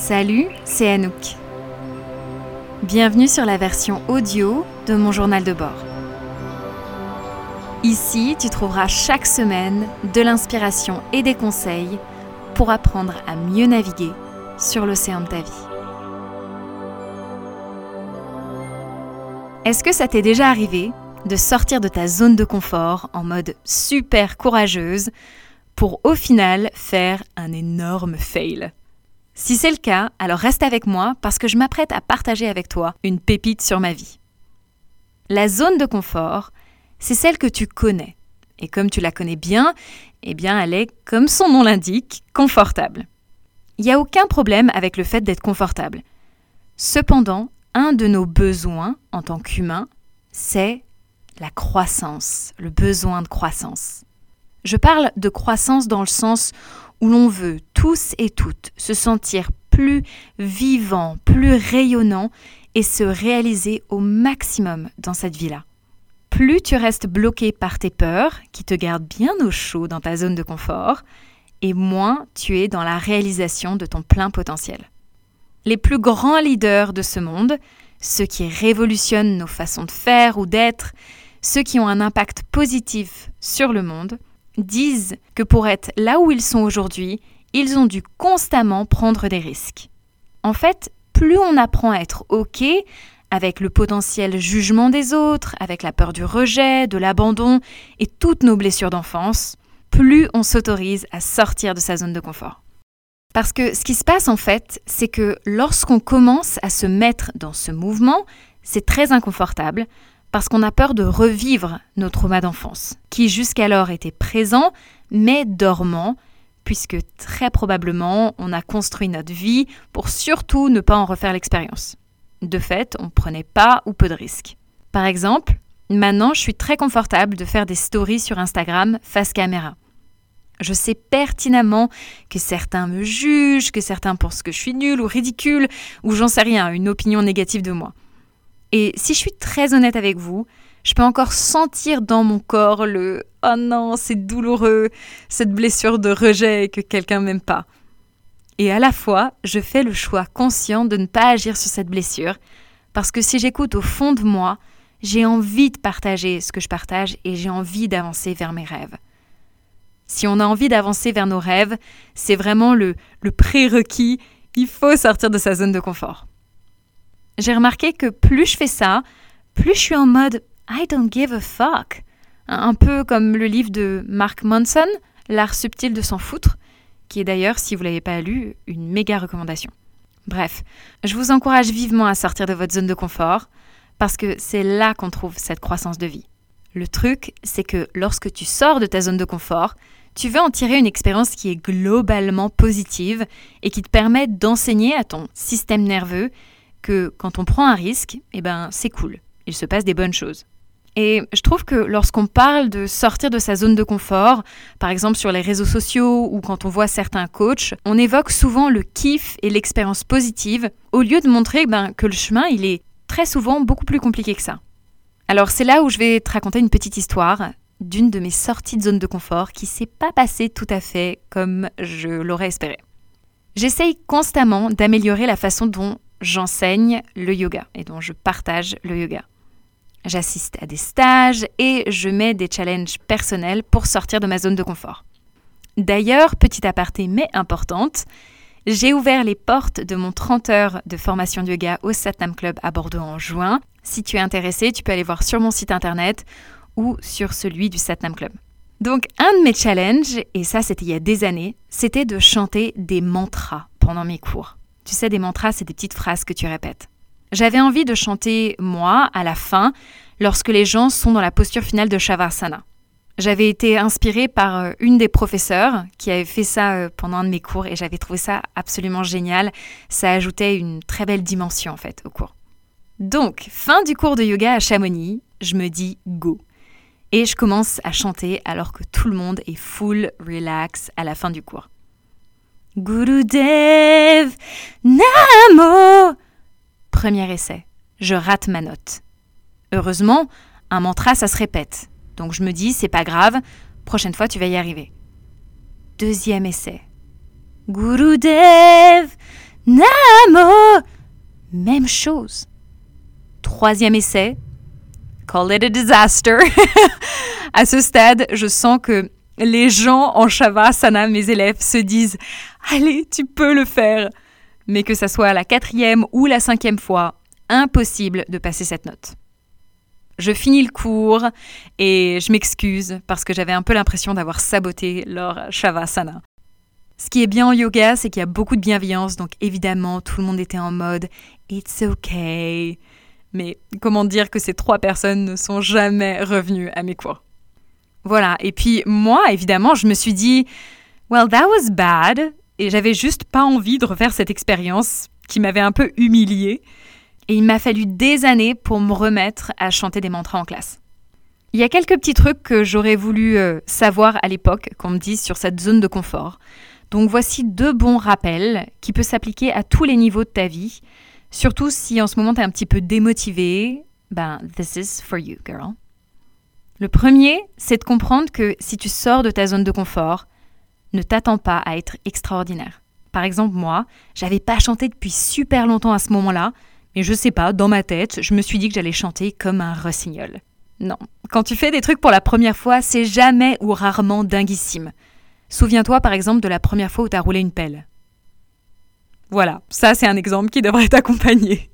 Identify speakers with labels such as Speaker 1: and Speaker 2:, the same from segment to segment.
Speaker 1: Salut, c'est Anouk. Bienvenue sur la version audio de mon journal de bord. Ici, tu trouveras chaque semaine de l'inspiration et des conseils pour apprendre à mieux naviguer sur l'océan de ta vie. Est-ce que ça t'est déjà arrivé de sortir de ta zone de confort en mode super courageuse pour au final faire un énorme fail? Si c'est le cas, alors reste avec moi parce que je m'apprête à partager avec toi une pépite sur ma vie. La zone de confort, c'est celle que tu connais. Et comme tu la connais bien, eh bien elle est, comme son nom l'indique, confortable. Il n'y a aucun problème avec le fait d'être confortable. Cependant, un de nos besoins en tant qu'humain, c'est la croissance, le besoin de croissance. Je parle de croissance dans le sens où l'on veut tous et toutes se sentir plus vivants, plus rayonnants et se réaliser au maximum dans cette vie-là. Plus tu restes bloqué par tes peurs, qui te gardent bien au chaud dans ta zone de confort, et moins tu es dans la réalisation de ton plein potentiel. Les plus grands leaders de ce monde, ceux qui révolutionnent nos façons de faire ou d'être, ceux qui ont un impact positif sur le monde, disent que pour être là où ils sont aujourd'hui, ils ont dû constamment prendre des risques. En fait, plus on apprend à être OK avec le potentiel jugement des autres, avec la peur du rejet, de l'abandon et toutes nos blessures d'enfance, plus on s'autorise à sortir de sa zone de confort. Parce que ce qui se passe en fait, c'est que lorsqu'on commence à se mettre dans ce mouvement, c'est très inconfortable parce qu'on a peur de revivre nos traumas d'enfance, qui jusqu'alors étaient présents mais dormants, puisque très probablement on a construit notre vie pour surtout ne pas en refaire l'expérience. De fait, on ne prenait pas ou peu de risques. Par exemple, maintenant je suis très confortable de faire des stories sur Instagram face caméra. Je sais pertinemment que certains me jugent, que certains pensent que je suis nulle ou ridicule, ou j'en sais rien, une opinion négative de moi. Et si je suis très honnête avec vous, je peux encore sentir dans mon corps le oh non, c'est douloureux, cette blessure de rejet que quelqu'un m'aime pas. Et à la fois, je fais le choix conscient de ne pas agir sur cette blessure, parce que si j'écoute au fond de moi, j'ai envie de partager ce que je partage et j'ai envie d'avancer vers mes rêves. Si on a envie d'avancer vers nos rêves, c'est vraiment le, le prérequis, il faut sortir de sa zone de confort j'ai remarqué que plus je fais ça, plus je suis en mode I don't give a fuck. Un peu comme le livre de Mark Manson, L'art subtil de s'en foutre, qui est d'ailleurs, si vous ne l'avez pas lu, une méga recommandation. Bref, je vous encourage vivement à sortir de votre zone de confort, parce que c'est là qu'on trouve cette croissance de vie. Le truc, c'est que lorsque tu sors de ta zone de confort, tu veux en tirer une expérience qui est globalement positive et qui te permet d'enseigner à ton système nerveux que quand on prend un risque, eh ben, c'est cool. Il se passe des bonnes choses. Et je trouve que lorsqu'on parle de sortir de sa zone de confort, par exemple sur les réseaux sociaux ou quand on voit certains coachs, on évoque souvent le kiff et l'expérience positive au lieu de montrer ben, que le chemin, est très souvent beaucoup plus compliqué que ça. Alors c'est là où je vais te raconter une petite histoire d'une de mes sorties de zone de confort qui s'est pas passée tout à fait comme je l'aurais espéré. J'essaye constamment d'améliorer la façon dont j'enseigne le yoga et dont je partage le yoga. J'assiste à des stages et je mets des challenges personnels pour sortir de ma zone de confort. D'ailleurs, petit aparté mais importante, j'ai ouvert les portes de mon 30 heures de formation de yoga au Satnam Club à Bordeaux en juin. Si tu es intéressé, tu peux aller voir sur mon site internet ou sur celui du Satnam Club. Donc, un de mes challenges, et ça c'était il y a des années, c'était de chanter des mantras pendant mes cours. Tu sais, des mantras, c'est des petites phrases que tu répètes. J'avais envie de chanter moi à la fin, lorsque les gens sont dans la posture finale de Shavasana. J'avais été inspirée par euh, une des professeurs qui avait fait ça euh, pendant un de mes cours et j'avais trouvé ça absolument génial. Ça ajoutait une très belle dimension en fait au cours. Donc, fin du cours de yoga à Chamonix, je me dis go. Et je commence à chanter alors que tout le monde est full relax à la fin du cours. Gurudev Namo Premier essai. Je rate ma note. Heureusement, un mantra, ça se répète. Donc je me dis, c'est pas grave, prochaine fois tu vas y arriver. Deuxième essai. Gurudev Namo Même chose. Troisième essai. Call it a disaster. à ce stade, je sens que les gens en Shavasana, mes élèves, se disent Allez, tu peux le faire. Mais que ça soit la quatrième ou la cinquième fois, impossible de passer cette note. Je finis le cours et je m'excuse parce que j'avais un peu l'impression d'avoir saboté leur Shavasana. Ce qui est bien en yoga, c'est qu'il y a beaucoup de bienveillance, donc évidemment, tout le monde était en mode It's okay. Mais comment dire que ces trois personnes ne sont jamais revenues à mes cours? Voilà, et puis moi, évidemment, je me suis dit Well, that was bad, et j'avais juste pas envie de refaire cette expérience qui m'avait un peu humiliée. Et il m'a fallu des années pour me remettre à chanter des mantras en classe. Il y a quelques petits trucs que j'aurais voulu euh, savoir à l'époque qu'on me dise sur cette zone de confort. Donc voici deux bons rappels qui peuvent s'appliquer à tous les niveaux de ta vie, surtout si en ce moment tu es un petit peu démotivé. Ben, this is for you, girl. Le premier, c'est de comprendre que si tu sors de ta zone de confort, ne t'attends pas à être extraordinaire. Par exemple, moi, j'avais pas chanté depuis super longtemps à ce moment-là, mais je sais pas, dans ma tête, je me suis dit que j'allais chanter comme un rossignol. Non, quand tu fais des trucs pour la première fois, c'est jamais ou rarement dinguissime. Souviens-toi par exemple de la première fois où tu as roulé une pelle. Voilà, ça c'est un exemple qui devrait t'accompagner.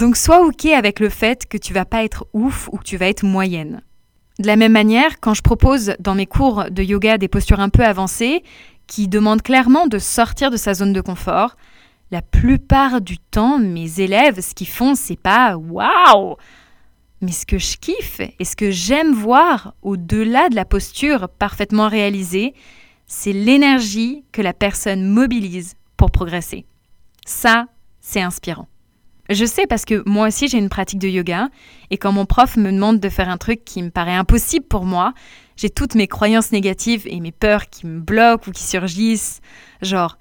Speaker 1: Donc sois OK avec le fait que tu vas pas être ouf ou que tu vas être moyenne. De la même manière, quand je propose dans mes cours de yoga des postures un peu avancées qui demandent clairement de sortir de sa zone de confort, la plupart du temps, mes élèves, ce qu'ils font, c'est pas waouh! Mais ce que je kiffe et ce que j'aime voir au-delà de la posture parfaitement réalisée, c'est l'énergie que la personne mobilise pour progresser. Ça, c'est inspirant. Je sais parce que moi aussi j'ai une pratique de yoga et quand mon prof me demande de faire un truc qui me paraît impossible pour moi, j'ai toutes mes croyances négatives et mes peurs qui me bloquent ou qui surgissent, genre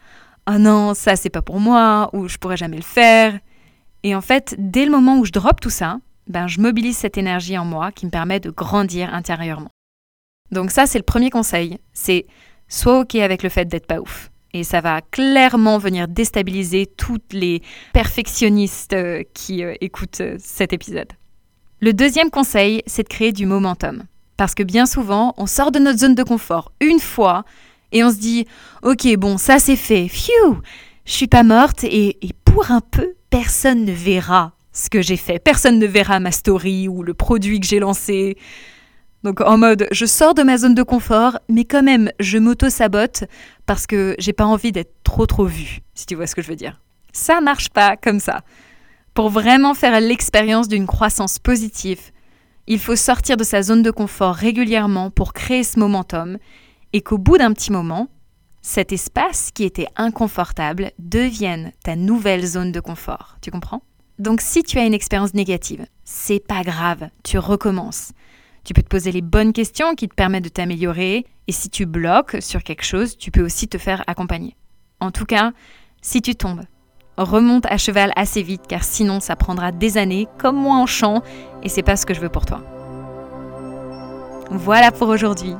Speaker 1: oh non, ça c'est pas pour moi, ou je pourrais jamais le faire. Et en fait, dès le moment où je drop tout ça, ben, je mobilise cette énergie en moi qui me permet de grandir intérieurement. Donc ça, c'est le premier conseil, c'est sois OK avec le fait d'être pas ouf. Et ça va clairement venir déstabiliser toutes les perfectionnistes euh, qui euh, écoutent euh, cet épisode. Le deuxième conseil, c'est de créer du momentum. Parce que bien souvent, on sort de notre zone de confort une fois et on se dit Ok, bon, ça c'est fait, phew, je suis pas morte et, et pour un peu, personne ne verra ce que j'ai fait. Personne ne verra ma story ou le produit que j'ai lancé. Donc en mode, je sors de ma zone de confort, mais quand même, je m'auto-sabote parce que j'ai pas envie d'être trop trop vue, si tu vois ce que je veux dire. Ça marche pas comme ça. Pour vraiment faire l'expérience d'une croissance positive, il faut sortir de sa zone de confort régulièrement pour créer ce momentum et qu'au bout d'un petit moment, cet espace qui était inconfortable devienne ta nouvelle zone de confort. Tu comprends? Donc si tu as une expérience négative, c'est pas grave, tu recommences. Tu peux te poser les bonnes questions qui te permettent de t'améliorer et si tu bloques sur quelque chose, tu peux aussi te faire accompagner. En tout cas, si tu tombes, remonte à cheval assez vite car sinon ça prendra des années comme moi en chant et c'est pas ce que je veux pour toi. Voilà pour aujourd'hui.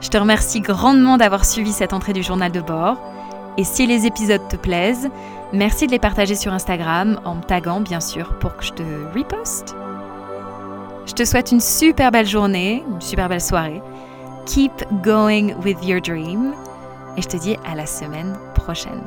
Speaker 1: Je te remercie grandement d'avoir suivi cette entrée du journal de bord. Et si les épisodes te plaisent, merci de les partager sur Instagram en me taguant bien sûr pour que je te reposte. Je te souhaite une super belle journée, une super belle soirée. Keep going with your dream. Et je te dis à la semaine prochaine.